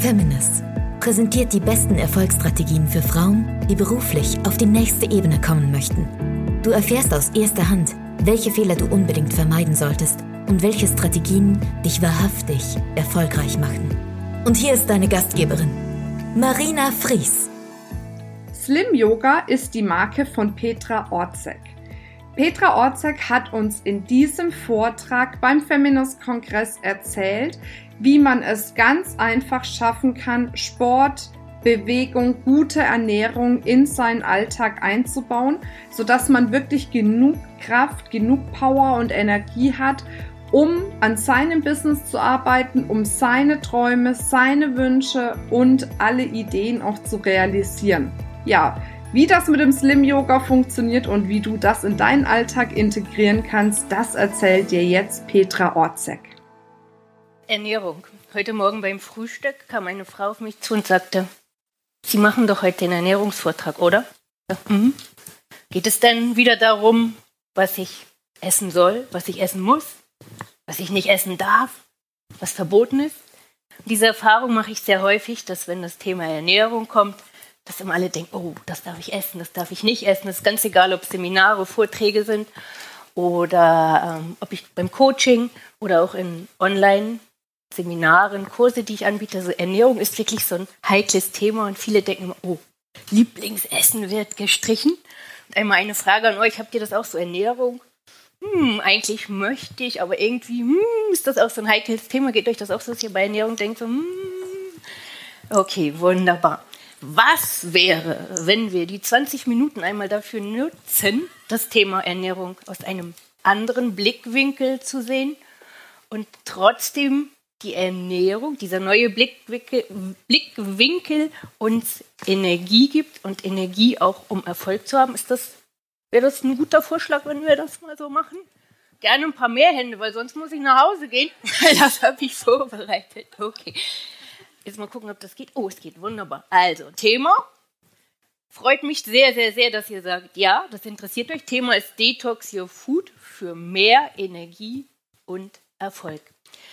Feminist präsentiert die besten Erfolgsstrategien für Frauen, die beruflich auf die nächste Ebene kommen möchten. Du erfährst aus erster Hand, welche Fehler du unbedingt vermeiden solltest und welche Strategien dich wahrhaftig erfolgreich machen. Und hier ist deine Gastgeberin, Marina Fries. Slim Yoga ist die Marke von Petra Orzek. Petra Orzek hat uns in diesem Vortrag beim Feminist-Kongress erzählt, wie man es ganz einfach schaffen kann, Sport, Bewegung, gute Ernährung in seinen Alltag einzubauen, sodass man wirklich genug Kraft, genug Power und Energie hat, um an seinem Business zu arbeiten, um seine Träume, seine Wünsche und alle Ideen auch zu realisieren. Ja, wie das mit dem Slim Yoga funktioniert und wie du das in deinen Alltag integrieren kannst, das erzählt dir jetzt Petra Orzek. Ernährung. Heute Morgen beim Frühstück kam eine Frau auf mich zu und sagte, Sie machen doch heute den Ernährungsvortrag, oder? Ja, mhm. Geht es denn wieder darum, was ich essen soll, was ich essen muss, was ich nicht essen darf, was verboten ist? Diese Erfahrung mache ich sehr häufig, dass wenn das Thema Ernährung kommt, dass immer alle denken, oh, das darf ich essen, das darf ich nicht essen. Das ist ganz egal, ob Seminare, Vorträge sind oder ähm, ob ich beim Coaching oder auch in Online-Seminaren, Kurse, die ich anbiete. Also Ernährung ist wirklich so ein heikles Thema und viele denken immer, oh, Lieblingsessen wird gestrichen. Und einmal eine Frage an euch, habt ihr das auch so Ernährung? Hm, eigentlich möchte ich, aber irgendwie hm, ist das auch so ein heikles Thema. Geht euch das auch so, dass ihr bei Ernährung denkt, so, hm, okay, wunderbar. Was wäre, wenn wir die 20 Minuten einmal dafür nutzen, das Thema Ernährung aus einem anderen Blickwinkel zu sehen und trotzdem die Ernährung, dieser neue Blickwinkel, Blickwinkel uns Energie gibt und Energie auch um Erfolg zu haben? Ist das, wäre das ein guter Vorschlag, wenn wir das mal so machen? Gerne ein paar mehr Hände, weil sonst muss ich nach Hause gehen. Das habe ich vorbereitet. Okay. Jetzt mal gucken, ob das geht. Oh, es geht wunderbar. Also, Thema. Freut mich sehr, sehr, sehr, dass ihr sagt, ja, das interessiert euch. Thema ist Detox Your Food für mehr Energie und Erfolg.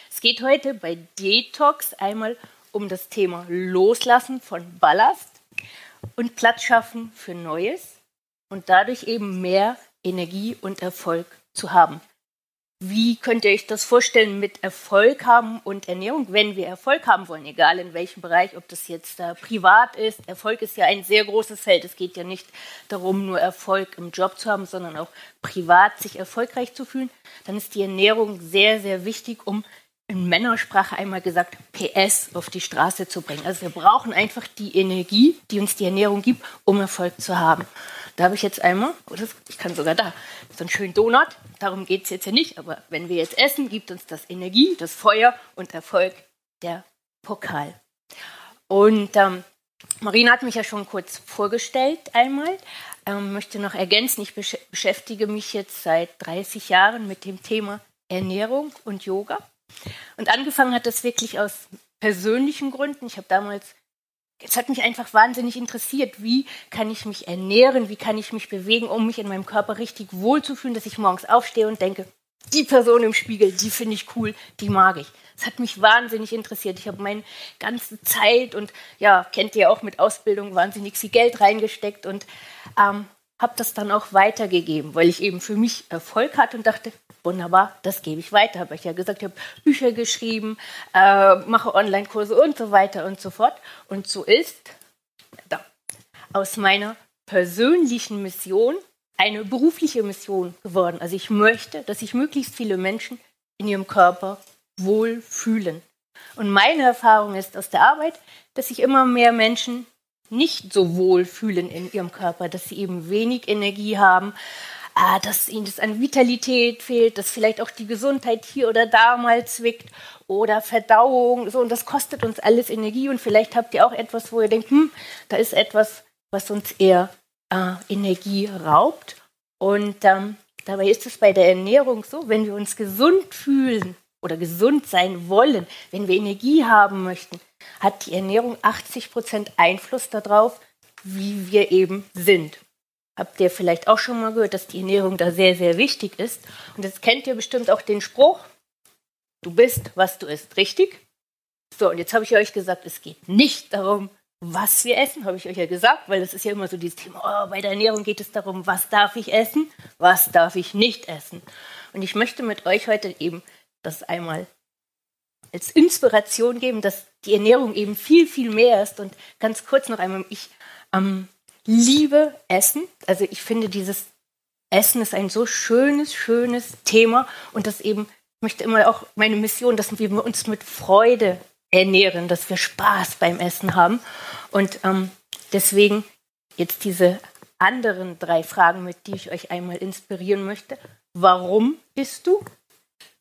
Es geht heute bei Detox einmal um das Thema Loslassen von Ballast und Platz schaffen für Neues und dadurch eben mehr Energie und Erfolg zu haben. Wie könnt ihr euch das vorstellen mit Erfolg haben und Ernährung, wenn wir Erfolg haben wollen, egal in welchem Bereich, ob das jetzt äh, privat ist. Erfolg ist ja ein sehr großes Feld. Es geht ja nicht darum, nur Erfolg im Job zu haben, sondern auch privat sich erfolgreich zu fühlen. Dann ist die Ernährung sehr, sehr wichtig, um in Männersprache einmal gesagt, PS auf die Straße zu bringen. Also wir brauchen einfach die Energie, die uns die Ernährung gibt, um Erfolg zu haben. Da habe ich jetzt einmal, oh, ich kann sogar da, so einen schönen Donut. Darum geht es jetzt ja nicht, aber wenn wir jetzt essen, gibt uns das Energie, das Feuer und Erfolg der Pokal. Und ähm, Marina hat mich ja schon kurz vorgestellt einmal. Ähm, möchte noch ergänzen, ich besch beschäftige mich jetzt seit 30 Jahren mit dem Thema Ernährung und Yoga. Und angefangen hat das wirklich aus persönlichen Gründen. Ich habe damals es hat mich einfach wahnsinnig interessiert, wie kann ich mich ernähren, wie kann ich mich bewegen, um mich in meinem Körper richtig wohlzufühlen, dass ich morgens aufstehe und denke, die Person im Spiegel, die finde ich cool, die mag ich. Es hat mich wahnsinnig interessiert. Ich habe meine ganze Zeit und ja, kennt ihr auch mit Ausbildung wahnsinnig viel Geld reingesteckt und ähm, habe das dann auch weitergegeben, weil ich eben für mich Erfolg hatte und dachte, wunderbar, das gebe ich weiter. Habe ich ja gesagt, ich habe Bücher geschrieben, äh, mache Online-Kurse und so weiter und so fort. Und so ist da, aus meiner persönlichen Mission eine berufliche Mission geworden. Also ich möchte, dass sich möglichst viele Menschen in ihrem Körper wohlfühlen. Und meine Erfahrung ist aus der Arbeit, dass sich immer mehr Menschen nicht so wohl fühlen in ihrem Körper, dass sie eben wenig Energie haben, ah, dass ihnen das an Vitalität fehlt, dass vielleicht auch die Gesundheit hier oder da mal zwickt oder Verdauung, so und das kostet uns alles Energie und vielleicht habt ihr auch etwas, wo ihr denkt, hm, da ist etwas, was uns eher äh, Energie raubt und ähm, dabei ist es bei der Ernährung so, wenn wir uns gesund fühlen oder gesund sein wollen, wenn wir Energie haben möchten, hat die Ernährung 80 Prozent Einfluss darauf, wie wir eben sind. Habt ihr vielleicht auch schon mal gehört, dass die Ernährung da sehr, sehr wichtig ist. Und jetzt kennt ihr bestimmt auch den Spruch, du bist, was du isst, richtig? So, und jetzt habe ich euch gesagt, es geht nicht darum, was wir essen, habe ich euch ja gesagt, weil das ist ja immer so dieses Thema, oh, bei der Ernährung geht es darum, was darf ich essen, was darf ich nicht essen. Und ich möchte mit euch heute eben das einmal als Inspiration geben, dass die Ernährung eben viel, viel mehr ist. Und ganz kurz noch einmal, ich ähm, liebe Essen. Also ich finde, dieses Essen ist ein so schönes, schönes Thema und das eben, ich möchte immer auch meine Mission, dass wir uns mit Freude ernähren, dass wir Spaß beim Essen haben. Und ähm, deswegen jetzt diese anderen drei Fragen, mit die ich euch einmal inspirieren möchte. Warum isst du?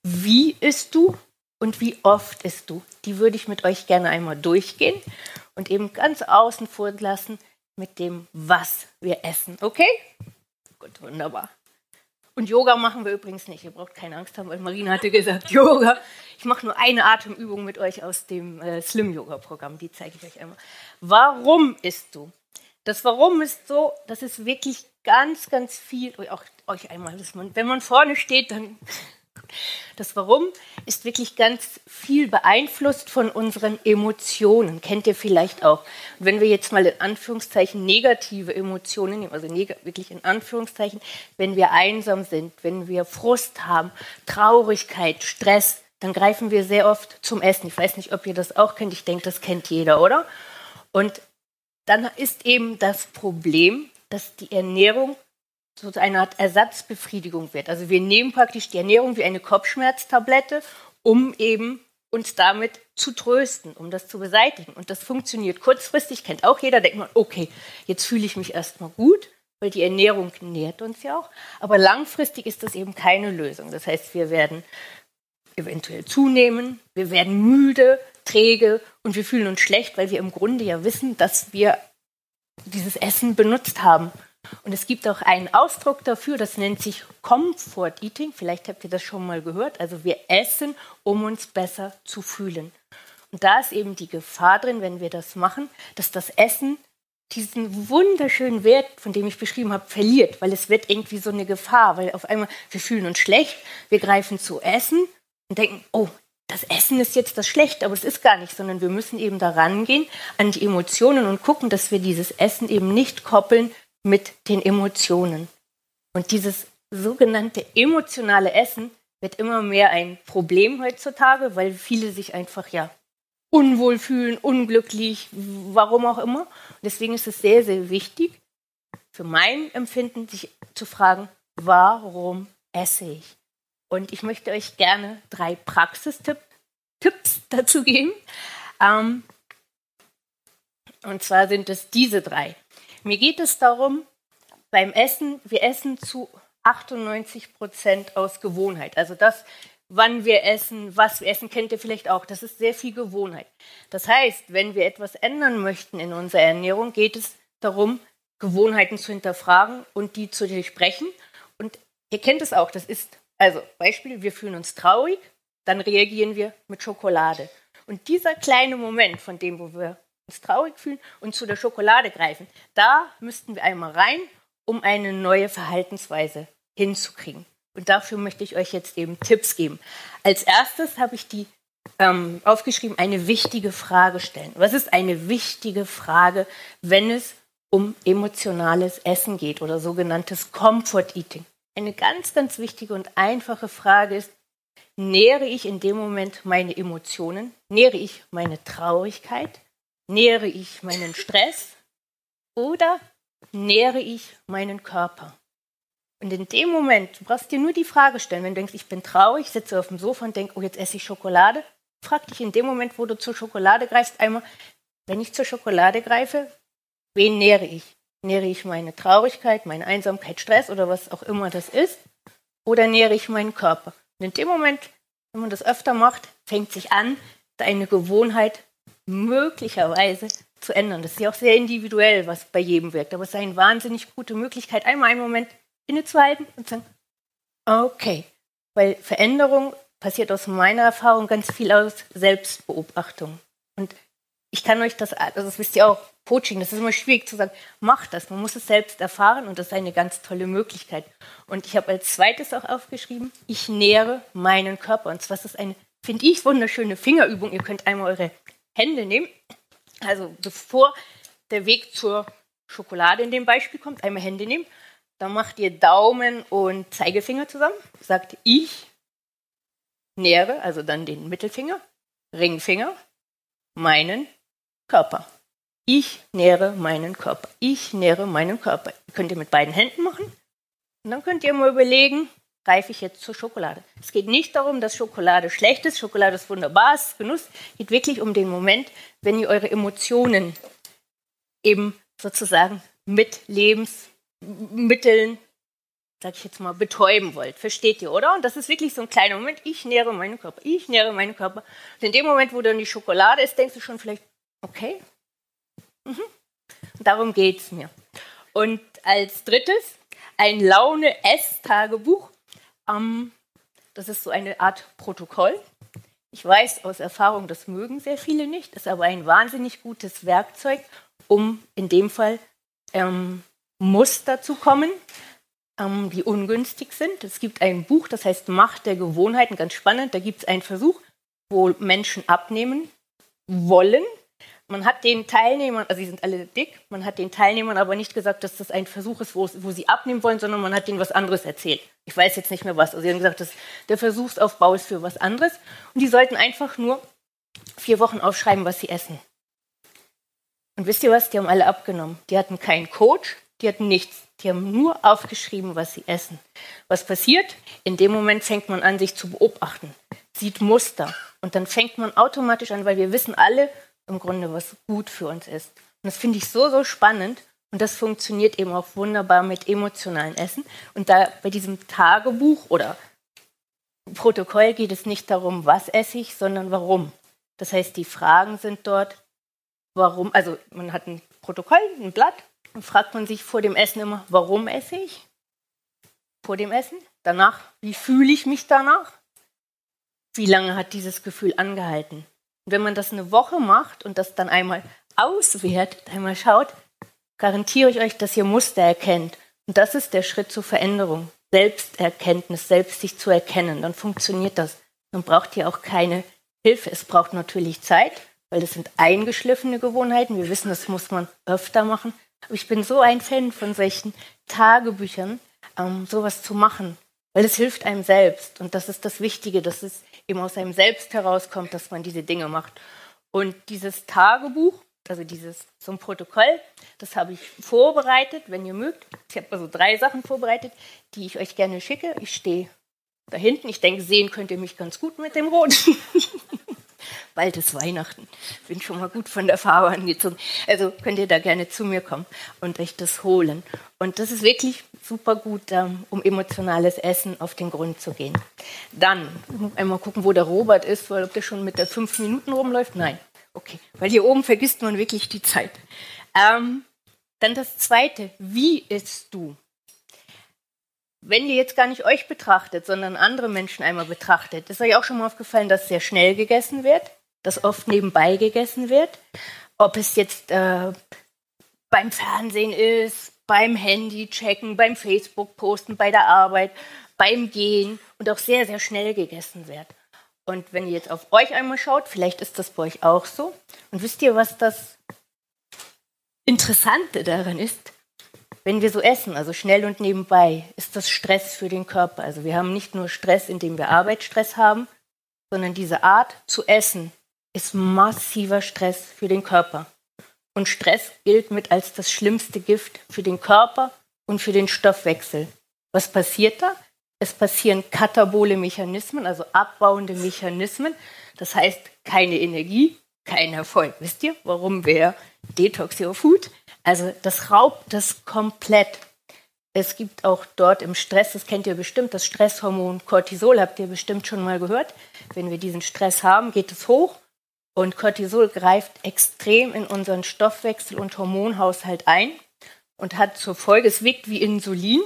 Wie isst du? Und wie oft isst du? Die würde ich mit euch gerne einmal durchgehen und eben ganz außen vor lassen mit dem, was wir essen. Okay? Gut, wunderbar. Und Yoga machen wir übrigens nicht. Ihr braucht keine Angst haben, weil Marina hatte gesagt, Yoga. Ich mache nur eine Atemübung mit euch aus dem äh, Slim Yoga Programm. Die zeige ich euch einmal. Warum isst du? Das Warum ist so, das ist wirklich ganz, ganz viel. Auch euch einmal, man, wenn man vorne steht, dann das Warum ist wirklich ganz viel beeinflusst von unseren Emotionen. Kennt ihr vielleicht auch. Und wenn wir jetzt mal in Anführungszeichen negative Emotionen nehmen, also wirklich in Anführungszeichen, wenn wir einsam sind, wenn wir Frust haben, Traurigkeit, Stress, dann greifen wir sehr oft zum Essen. Ich weiß nicht, ob ihr das auch kennt. Ich denke, das kennt jeder, oder? Und dann ist eben das Problem, dass die Ernährung so eine Art Ersatzbefriedigung wird. Also wir nehmen praktisch die Ernährung wie eine Kopfschmerztablette, um eben uns damit zu trösten, um das zu beseitigen. Und das funktioniert kurzfristig, kennt auch jeder, denkt man, okay, jetzt fühle ich mich erstmal gut, weil die Ernährung nährt uns ja auch. Aber langfristig ist das eben keine Lösung. Das heißt, wir werden eventuell zunehmen, wir werden müde, träge und wir fühlen uns schlecht, weil wir im Grunde ja wissen, dass wir dieses Essen benutzt haben und es gibt auch einen Ausdruck dafür, das nennt sich Comfort Eating. Vielleicht habt ihr das schon mal gehört. Also wir essen, um uns besser zu fühlen. Und da ist eben die Gefahr drin, wenn wir das machen, dass das Essen diesen wunderschönen Wert, von dem ich beschrieben habe, verliert, weil es wird irgendwie so eine Gefahr, weil auf einmal wir fühlen uns schlecht, wir greifen zu Essen und denken, oh, das Essen ist jetzt das Schlechte, aber es ist gar nicht, sondern wir müssen eben daran gehen an die Emotionen und gucken, dass wir dieses Essen eben nicht koppeln mit den Emotionen. Und dieses sogenannte emotionale Essen wird immer mehr ein Problem heutzutage, weil viele sich einfach ja unwohl fühlen, unglücklich, warum auch immer. Und deswegen ist es sehr, sehr wichtig, für mein Empfinden, sich zu fragen, warum esse ich? Und ich möchte euch gerne drei Praxistipps dazu geben. Ähm, und zwar sind es diese drei. Mir geht es darum, beim Essen, wir essen zu 98 Prozent aus Gewohnheit. Also das, wann wir essen, was wir essen, kennt ihr vielleicht auch. Das ist sehr viel Gewohnheit. Das heißt, wenn wir etwas ändern möchten in unserer Ernährung, geht es darum, Gewohnheiten zu hinterfragen und die zu durchbrechen. Und ihr kennt es auch, das ist, also Beispiel, wir fühlen uns traurig, dann reagieren wir mit Schokolade. Und dieser kleine Moment, von dem, wo wir uns traurig fühlen und zu der Schokolade greifen. Da müssten wir einmal rein, um eine neue Verhaltensweise hinzukriegen. Und dafür möchte ich euch jetzt eben Tipps geben. Als erstes habe ich die ähm, aufgeschrieben, eine wichtige Frage stellen. Was ist eine wichtige Frage, wenn es um emotionales Essen geht oder sogenanntes Comfort Eating? Eine ganz, ganz wichtige und einfache Frage ist, nähere ich in dem Moment meine Emotionen? Nähere ich meine Traurigkeit? Nähere ich meinen Stress oder nähere ich meinen Körper? Und in dem Moment, du brauchst dir nur die Frage stellen, wenn du denkst, ich bin traurig, sitze auf dem Sofa und denke, oh, jetzt esse ich Schokolade, frag dich in dem Moment, wo du zur Schokolade greifst, einmal, wenn ich zur Schokolade greife, wen nähere ich? Nähere ich meine Traurigkeit, meine Einsamkeit, Stress oder was auch immer das ist? Oder nähere ich meinen Körper? Und in dem Moment, wenn man das öfter macht, fängt sich an, deine Gewohnheit möglicherweise zu ändern. Das ist ja auch sehr individuell, was bei jedem wirkt. Aber es ist eine wahnsinnig gute Möglichkeit, einmal einen Moment innezuhalten und zu sagen, okay. Weil Veränderung passiert aus meiner Erfahrung ganz viel aus Selbstbeobachtung. Und ich kann euch das, also das wisst ihr auch, Coaching, das ist immer schwierig zu sagen, macht das. Man muss es selbst erfahren und das ist eine ganz tolle Möglichkeit. Und ich habe als zweites auch aufgeschrieben, ich nähere meinen Körper. Und zwar ist das eine finde ich, wunderschöne Fingerübung. Ihr könnt einmal eure Hände nehmen. Also bevor der Weg zur Schokolade in dem Beispiel kommt, einmal Hände nehmen. Dann macht ihr Daumen und Zeigefinger zusammen. Sagt ich nähere, also dann den Mittelfinger, Ringfinger, meinen Körper. Ich nähere meinen Körper. Ich nähere meinen Körper. Könnt ihr mit beiden Händen machen. Und dann könnt ihr mal überlegen, greife ich jetzt zur Schokolade. Es geht nicht darum, dass Schokolade schlecht ist. Schokolade ist wunderbar, es ist Genuss. Es geht wirklich um den Moment, wenn ihr eure Emotionen eben sozusagen mit Lebensmitteln, sag ich jetzt mal, betäuben wollt. Versteht ihr, oder? Und das ist wirklich so ein kleiner Moment. Ich nähere meinen Körper. Ich nähere meinen Körper. Und in dem Moment, wo dann die Schokolade ist, denkst du schon vielleicht, okay. Mhm. Darum geht es mir. Und als drittes ein Laune-Ess-Tagebuch. Ähm, das ist so eine Art Protokoll. Ich weiß aus Erfahrung, das mögen sehr viele nicht, ist aber ein wahnsinnig gutes Werkzeug, um in dem Fall ähm, Muster zu kommen, ähm, die ungünstig sind. Es gibt ein Buch, das heißt Macht der Gewohnheiten, ganz spannend. Da gibt es einen Versuch, wo Menschen abnehmen wollen man hat den Teilnehmern, also sie sind alle dick, man hat den Teilnehmern aber nicht gesagt, dass das ein Versuch ist, wo, wo sie abnehmen wollen, sondern man hat denen was anderes erzählt. Ich weiß jetzt nicht mehr was. Also sie haben gesagt, dass der Versuchsaufbau ist für was anderes. Und die sollten einfach nur vier Wochen aufschreiben, was sie essen. Und wisst ihr was? Die haben alle abgenommen. Die hatten keinen Coach, die hatten nichts. Die haben nur aufgeschrieben, was sie essen. Was passiert? In dem Moment fängt man an, sich zu beobachten, sieht Muster. Und dann fängt man automatisch an, weil wir wissen alle, im Grunde, was gut für uns ist. Und das finde ich so, so spannend. Und das funktioniert eben auch wunderbar mit emotionalen Essen. Und da bei diesem Tagebuch oder Protokoll geht es nicht darum, was esse ich, sondern warum. Das heißt, die Fragen sind dort, warum, also man hat ein Protokoll, ein Blatt, und fragt man sich vor dem Essen immer, warum esse ich? Vor dem Essen. Danach, wie fühle ich mich danach? Wie lange hat dieses Gefühl angehalten? Wenn man das eine Woche macht und das dann einmal auswertet, einmal schaut, garantiere ich euch, dass ihr Muster erkennt. Und das ist der Schritt zur Veränderung. Selbsterkenntnis, selbst sich zu erkennen. Dann funktioniert das. Dann braucht ihr auch keine Hilfe. Es braucht natürlich Zeit, weil das sind eingeschliffene Gewohnheiten. Wir wissen, das muss man öfter machen. Aber ich bin so ein Fan von solchen Tagebüchern, ähm, sowas zu machen, weil es hilft einem selbst. Und das ist das Wichtige, dass es eben aus einem selbst herauskommt, dass man diese Dinge macht. Und dieses Tagebuch, also dieses zum Protokoll, das habe ich vorbereitet, wenn ihr mögt. Ich habe also drei Sachen vorbereitet, die ich euch gerne schicke. Ich stehe da hinten. Ich denke, sehen könnt ihr mich ganz gut mit dem Rot. Bald ist Weihnachten. Bin schon mal gut von der Farbe angezogen. Also könnt ihr da gerne zu mir kommen und euch das holen. Und das ist wirklich super gut, ähm, um emotionales Essen auf den Grund zu gehen. Dann einmal gucken, wo der Robert ist, weil ob der schon mit der fünf Minuten rumläuft. Nein, okay, weil hier oben vergisst man wirklich die Zeit. Ähm, dann das Zweite, wie isst du? Wenn ihr jetzt gar nicht euch betrachtet, sondern andere Menschen einmal betrachtet, ist euch auch schon mal aufgefallen, dass sehr schnell gegessen wird, dass oft nebenbei gegessen wird. Ob es jetzt äh, beim Fernsehen ist, beim Handy checken, beim Facebook posten, bei der Arbeit, beim Gehen und auch sehr, sehr schnell gegessen wird. Und wenn ihr jetzt auf euch einmal schaut, vielleicht ist das bei euch auch so. Und wisst ihr, was das Interessante daran ist? Wenn wir so essen, also schnell und nebenbei, ist das Stress für den Körper. Also wir haben nicht nur Stress, indem wir Arbeitsstress haben, sondern diese Art zu essen ist massiver Stress für den Körper. Und Stress gilt mit als das schlimmste Gift für den Körper und für den Stoffwechsel. Was passiert da? Es passieren katabole Mechanismen, also abbauende Mechanismen. Das heißt, keine Energie, kein Erfolg. Wisst ihr, warum wir Detox Your Food? Also das raubt das komplett. Es gibt auch dort im Stress, das kennt ihr bestimmt, das Stresshormon Cortisol, habt ihr bestimmt schon mal gehört. Wenn wir diesen Stress haben, geht es hoch und Cortisol greift extrem in unseren Stoffwechsel und Hormonhaushalt ein und hat zur Folge, es wirkt wie Insulin.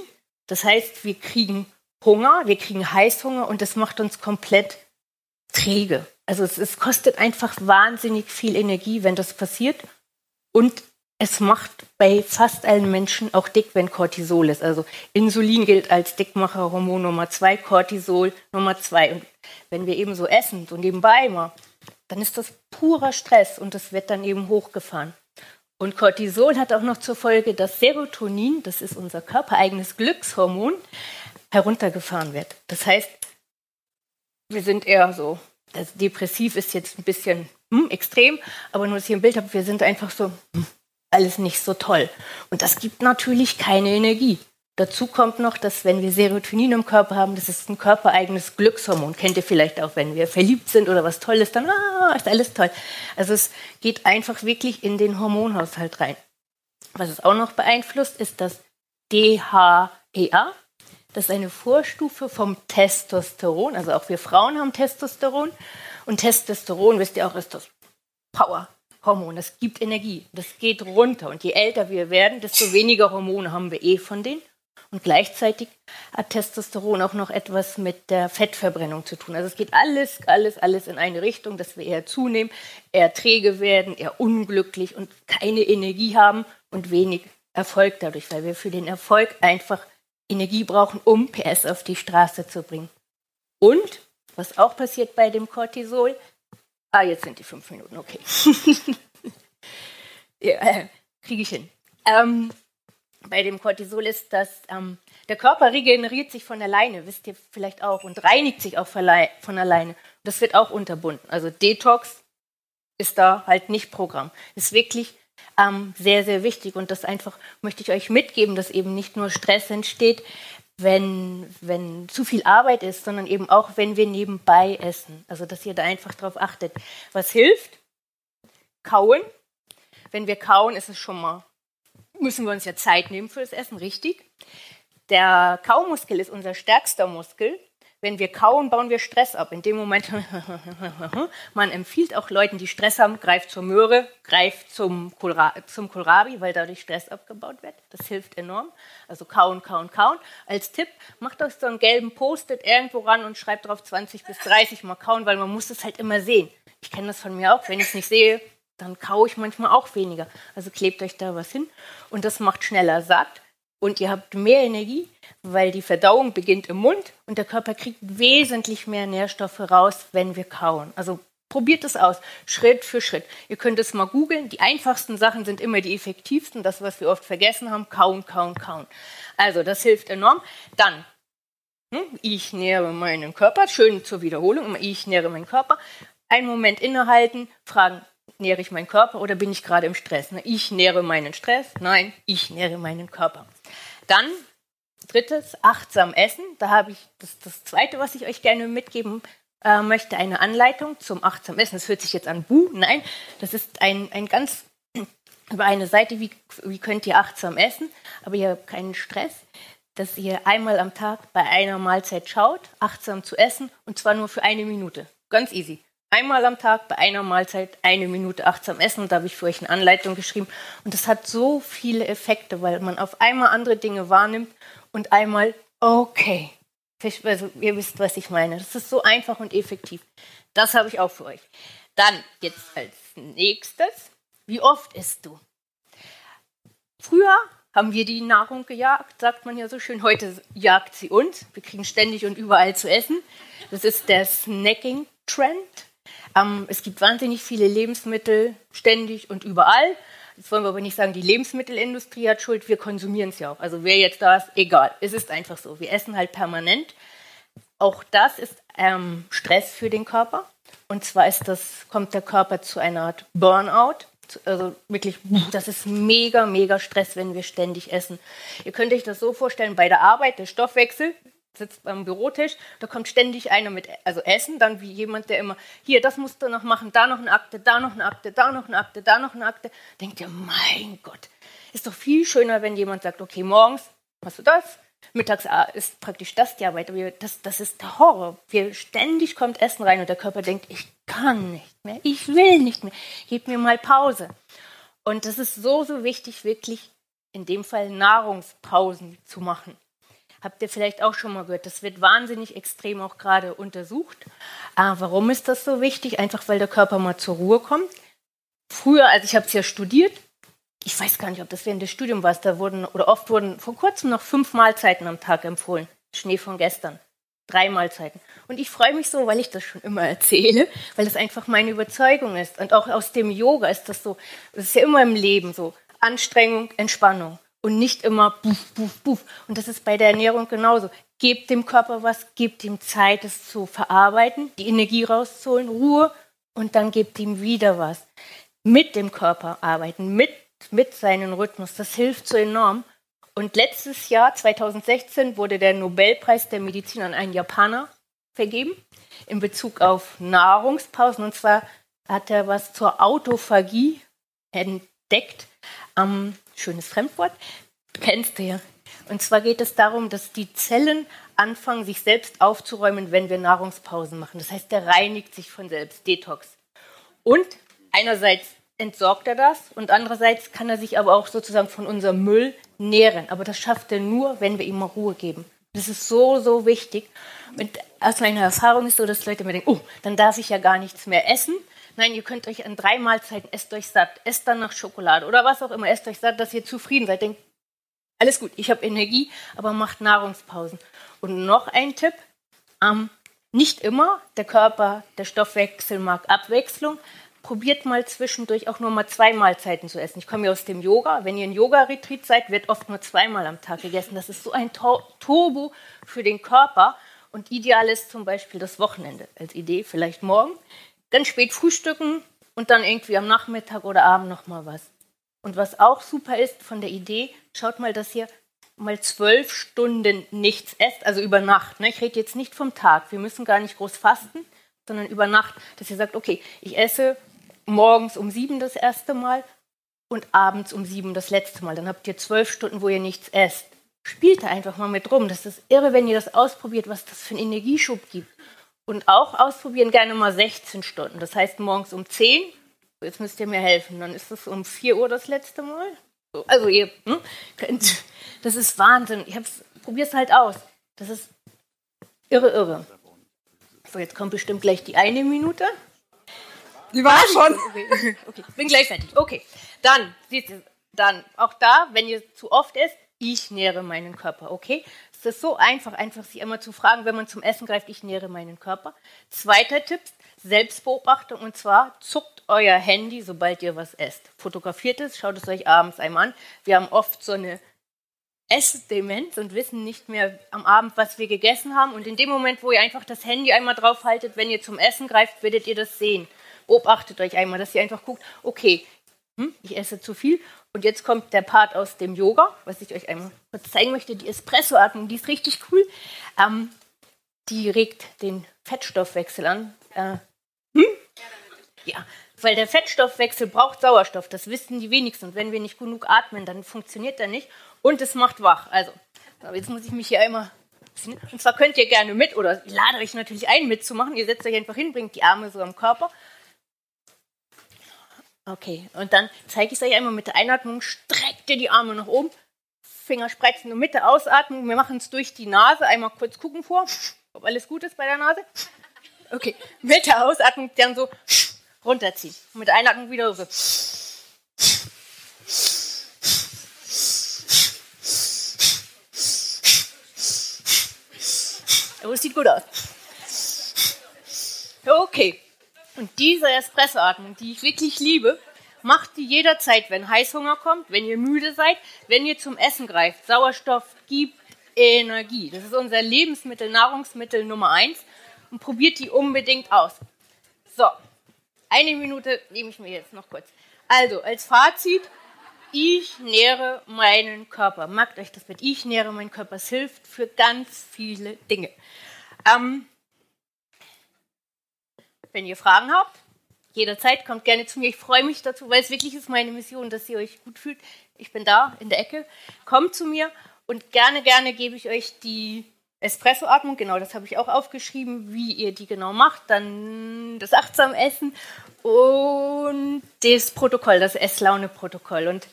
Das heißt, wir kriegen Hunger, wir kriegen Heißhunger und das macht uns komplett träge. Also es, es kostet einfach wahnsinnig viel Energie, wenn das passiert. Und es macht bei fast allen Menschen auch dick, wenn Cortisol ist. Also Insulin gilt als Dickmacherhormon Nummer zwei, Cortisol Nummer zwei. Und wenn wir eben so essen, so nebenbei mal, dann ist das purer Stress und das wird dann eben hochgefahren. Und Cortisol hat auch noch zur Folge, dass Serotonin, das ist unser körpereigenes Glückshormon, heruntergefahren wird. Das heißt, wir sind eher so, das depressiv ist jetzt ein bisschen hm, extrem, aber nur, dass ich ein Bild habe, wir sind einfach so, hm, alles nicht so toll. Und das gibt natürlich keine Energie. Dazu kommt noch, dass wenn wir Serotonin im Körper haben, das ist ein körpereigenes Glückshormon. Kennt ihr vielleicht auch, wenn wir verliebt sind oder was Tolles, dann ah, ist alles toll. Also es geht einfach wirklich in den Hormonhaushalt rein. Was es auch noch beeinflusst, ist das DHEA. Das ist eine Vorstufe vom Testosteron. Also auch wir Frauen haben Testosteron. Und Testosteron, wisst ihr auch, ist das Powerhormon. Das gibt Energie. Das geht runter. Und je älter wir werden, desto weniger Hormone haben wir eh von denen. Und gleichzeitig hat Testosteron auch noch etwas mit der Fettverbrennung zu tun. Also es geht alles, alles, alles in eine Richtung, dass wir eher zunehmen, eher träge werden, eher unglücklich und keine Energie haben und wenig Erfolg dadurch, weil wir für den Erfolg einfach Energie brauchen, um PS auf die Straße zu bringen. Und was auch passiert bei dem Cortisol, ah, jetzt sind die fünf Minuten, okay. ja, äh, Kriege ich hin. Ähm, bei dem Cortisol ist, dass ähm, der Körper regeneriert sich von alleine, wisst ihr vielleicht auch, und reinigt sich auch von alleine. Das wird auch unterbunden. Also Detox ist da halt nicht Programm. Ist wirklich ähm, sehr, sehr wichtig. Und das einfach möchte ich euch mitgeben, dass eben nicht nur Stress entsteht, wenn, wenn zu viel Arbeit ist, sondern eben auch, wenn wir nebenbei essen. Also, dass ihr da einfach drauf achtet. Was hilft? Kauen. Wenn wir kauen, ist es schon mal müssen wir uns ja Zeit nehmen für das Essen, richtig? Der Kaumuskel ist unser stärkster Muskel. Wenn wir kauen, bauen wir Stress ab. In dem Moment, man empfiehlt auch Leuten, die Stress haben, greift zur Möhre, greift zum, Kohlra zum Kohlrabi, weil dadurch Stress abgebaut wird. Das hilft enorm. Also kauen, kauen, kauen. Als Tipp, macht euch so einen gelben Post-it irgendwo ran und schreibt drauf 20 bis 30 Mal kauen, weil man muss es halt immer sehen. Ich kenne das von mir auch. Wenn ich es nicht sehe, dann kaue ich manchmal auch weniger. Also klebt euch da was hin und das macht schneller satt und ihr habt mehr Energie, weil die Verdauung beginnt im Mund und der Körper kriegt wesentlich mehr Nährstoffe raus, wenn wir kauen. Also probiert es aus, Schritt für Schritt. Ihr könnt es mal googeln. Die einfachsten Sachen sind immer die effektivsten. Das, was wir oft vergessen haben, kauen, kauen, kauen. Also das hilft enorm. Dann hm, ich nähere meinen Körper, schön zur Wiederholung, ich nähere meinen Körper. Einen Moment innehalten, fragen, nähere ich meinen Körper oder bin ich gerade im Stress? Ich nähere meinen Stress, nein, ich nähere meinen Körper. Dann drittes, achtsam essen. Da habe ich das, das zweite, was ich euch gerne mitgeben äh, möchte, eine Anleitung zum achtsam Essen. Das hört sich jetzt an, buh, nein, das ist ein, ein ganz über eine Seite, wie, wie könnt ihr achtsam essen, aber ihr habt keinen Stress, dass ihr einmal am Tag bei einer Mahlzeit schaut, achtsam zu essen und zwar nur für eine Minute. Ganz easy einmal am Tag bei einer Mahlzeit eine Minute achtsam essen. Da habe ich für euch eine Anleitung geschrieben. Und das hat so viele Effekte, weil man auf einmal andere Dinge wahrnimmt und einmal, okay. Also ihr wisst, was ich meine. Das ist so einfach und effektiv. Das habe ich auch für euch. Dann jetzt als nächstes, wie oft isst du? Früher haben wir die Nahrung gejagt, sagt man ja so schön. Heute jagt sie uns. Wir kriegen ständig und überall zu essen. Das ist der Snacking-Trend. Ähm, es gibt wahnsinnig viele Lebensmittel ständig und überall. Jetzt wollen wir aber nicht sagen, die Lebensmittelindustrie hat Schuld, wir konsumieren es ja auch. Also wer jetzt da ist, egal. Es ist einfach so. Wir essen halt permanent. Auch das ist ähm, Stress für den Körper. Und zwar ist das, kommt der Körper zu einer Art Burnout. Also wirklich, das ist mega, mega Stress, wenn wir ständig essen. Ihr könnt euch das so vorstellen, bei der Arbeit, der Stoffwechsel sitzt beim Bürotisch, da kommt ständig einer mit, also Essen, dann wie jemand, der immer, hier, das musst du noch machen, da noch eine Akte, da noch eine Akte, da noch eine Akte, da noch eine Akte. Denkt ihr, mein Gott, ist doch viel schöner, wenn jemand sagt, okay, morgens machst du das, mittags ah, ist praktisch das die Arbeit, aber das, das ist der Horror. Wir, ständig kommt Essen rein und der Körper denkt, ich kann nicht mehr, ich will nicht mehr, gib mir mal Pause. Und das ist so, so wichtig, wirklich in dem Fall Nahrungspausen zu machen. Habt ihr vielleicht auch schon mal gehört. Das wird wahnsinnig extrem auch gerade untersucht. Ah, warum ist das so wichtig? Einfach weil der Körper mal zur Ruhe kommt. Früher, also ich habe es ja studiert, ich weiß gar nicht, ob das während des Studiums war, da wurden oder oft wurden vor kurzem noch fünf Mahlzeiten am Tag empfohlen. Schnee von gestern. Drei Mahlzeiten. Und ich freue mich so, weil ich das schon immer erzähle, weil das einfach meine Überzeugung ist. Und auch aus dem Yoga ist das so, das ist ja immer im Leben so. Anstrengung, Entspannung. Und nicht immer buff, buff, buff. Und das ist bei der Ernährung genauso. Gebt dem Körper was, gebt ihm Zeit, es zu verarbeiten, die Energie rauszuholen, Ruhe und dann gebt ihm wieder was. Mit dem Körper arbeiten, mit, mit seinem Rhythmus. Das hilft so enorm. Und letztes Jahr, 2016, wurde der Nobelpreis der Medizin an einen Japaner vergeben in Bezug auf Nahrungspausen. Und zwar hat er was zur Autophagie entdeckt. Ähm, schönes Fremdwort. Kennst du ja. Und zwar geht es darum, dass die Zellen anfangen, sich selbst aufzuräumen, wenn wir Nahrungspausen machen. Das heißt, der reinigt sich von selbst, Detox. Und einerseits entsorgt er das und andererseits kann er sich aber auch sozusagen von unserem Müll nähren. Aber das schafft er nur, wenn wir ihm mal Ruhe geben. Das ist so, so wichtig. Und aus meiner Erfahrung ist so, dass Leute mir denken, oh, dann darf ich ja gar nichts mehr essen. Nein, ihr könnt euch an drei Mahlzeiten, esst euch satt, esst dann nach Schokolade oder was auch immer, esst euch satt, dass ihr zufrieden seid. Denkt, alles gut, ich habe Energie, aber macht Nahrungspausen. Und noch ein Tipp, ähm, nicht immer, der Körper, der Stoffwechsel mag Abwechslung, probiert mal zwischendurch auch nur mal zwei Mahlzeiten zu essen. Ich komme ja aus dem Yoga. Wenn ihr in Yoga-Retreat seid, wird oft nur zweimal am Tag gegessen. Das ist so ein Turbo für den Körper. Und ideal ist zum Beispiel das Wochenende als Idee, vielleicht morgen. Dann spät frühstücken und dann irgendwie am Nachmittag oder Abend nochmal was. Und was auch super ist von der Idee, schaut mal, dass ihr mal zwölf Stunden nichts esst, also über Nacht. Ne? Ich rede jetzt nicht vom Tag. Wir müssen gar nicht groß fasten, sondern über Nacht, dass ihr sagt, okay, ich esse morgens um sieben das erste Mal und abends um sieben das letzte Mal. Dann habt ihr zwölf Stunden, wo ihr nichts esst. Spielt da einfach mal mit rum. Das ist irre, wenn ihr das ausprobiert, was das für einen Energieschub gibt. Und auch ausprobieren gerne mal 16 Stunden. Das heißt morgens um 10, jetzt müsst ihr mir helfen, dann ist es um 4 Uhr das letzte Mal. Also ihr hm, könnt, das ist Wahnsinn. Ich es halt aus. Das ist irre, irre. So, jetzt kommt bestimmt gleich die eine Minute. Die war schon. Okay, okay, bin gleich fertig. Okay, dann, dann auch da, wenn ihr zu oft esst, ich nähere meinen Körper, okay? Es ist so einfach, einfach sich immer zu fragen, wenn man zum Essen greift, ich nähere meinen Körper. Zweiter Tipp, Selbstbeobachtung und zwar zuckt euer Handy, sobald ihr was esst. Fotografiert es, schaut es euch abends einmal an. Wir haben oft so eine Essdemenz und wissen nicht mehr am Abend, was wir gegessen haben. Und in dem Moment, wo ihr einfach das Handy einmal draufhaltet, wenn ihr zum Essen greift, werdet ihr das sehen beobachtet euch einmal, dass ihr einfach guckt, okay, hm, ich esse zu viel. Und jetzt kommt der Part aus dem Yoga, was ich euch einmal kurz zeigen möchte. Die Espresso-Atmung, die ist richtig cool. Ähm, die regt den Fettstoffwechsel an. Äh, hm? Ja, weil der Fettstoffwechsel braucht Sauerstoff. Das wissen die wenigsten. Und wenn wir nicht genug atmen, dann funktioniert er nicht. Und es macht wach. Also, jetzt muss ich mich hier einmal. Und zwar könnt ihr gerne mit oder ich lade euch natürlich ein, mitzumachen. Ihr setzt euch einfach hin, bringt die Arme so am Körper Okay, und dann zeige ich es euch einmal mit der Einatmung. Streckt ihr die Arme nach oben. Finger spreizen und mit der Ausatmung. Wir machen es durch die Nase. Einmal kurz gucken vor, ob alles gut ist bei der Nase. Okay, mit der Ausatmung dann so runterziehen. Und mit der Einatmung wieder so. Oh, es sieht gut aus. Okay, und diese Espressoatmung, die ich wirklich liebe, macht die jederzeit, wenn Heißhunger kommt, wenn ihr müde seid, wenn ihr zum Essen greift. Sauerstoff gibt Energie. Das ist unser Lebensmittel, Nahrungsmittel Nummer eins. Und probiert die unbedingt aus. So, eine Minute nehme ich mir jetzt noch kurz. Also, als Fazit, ich nähere meinen Körper. Merkt euch das mit. Ich nähere meinen Körper. Es hilft für ganz viele Dinge. Ähm, wenn ihr Fragen habt, jederzeit kommt gerne zu mir. Ich freue mich dazu, weil es wirklich ist meine Mission, dass ihr euch gut fühlt. Ich bin da in der Ecke. Kommt zu mir und gerne, gerne gebe ich euch die Espresso-Atmung. Genau, das habe ich auch aufgeschrieben, wie ihr die genau macht. Dann das achtsam Essen und das Protokoll, das Esslaune-Protokoll. Und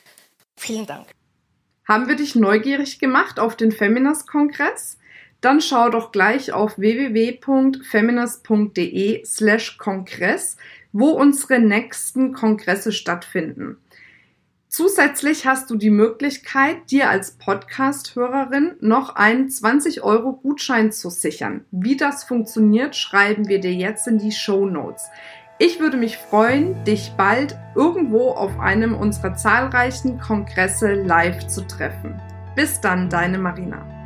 vielen Dank. Haben wir dich neugierig gemacht auf den Feminist-Kongress? Dann schau doch gleich auf www.feminist.de slash Kongress, wo unsere nächsten Kongresse stattfinden. Zusätzlich hast du die Möglichkeit, dir als Podcast-Hörerin noch einen 20-Euro-Gutschein zu sichern. Wie das funktioniert, schreiben wir dir jetzt in die Show Notes. Ich würde mich freuen, dich bald irgendwo auf einem unserer zahlreichen Kongresse live zu treffen. Bis dann, deine Marina.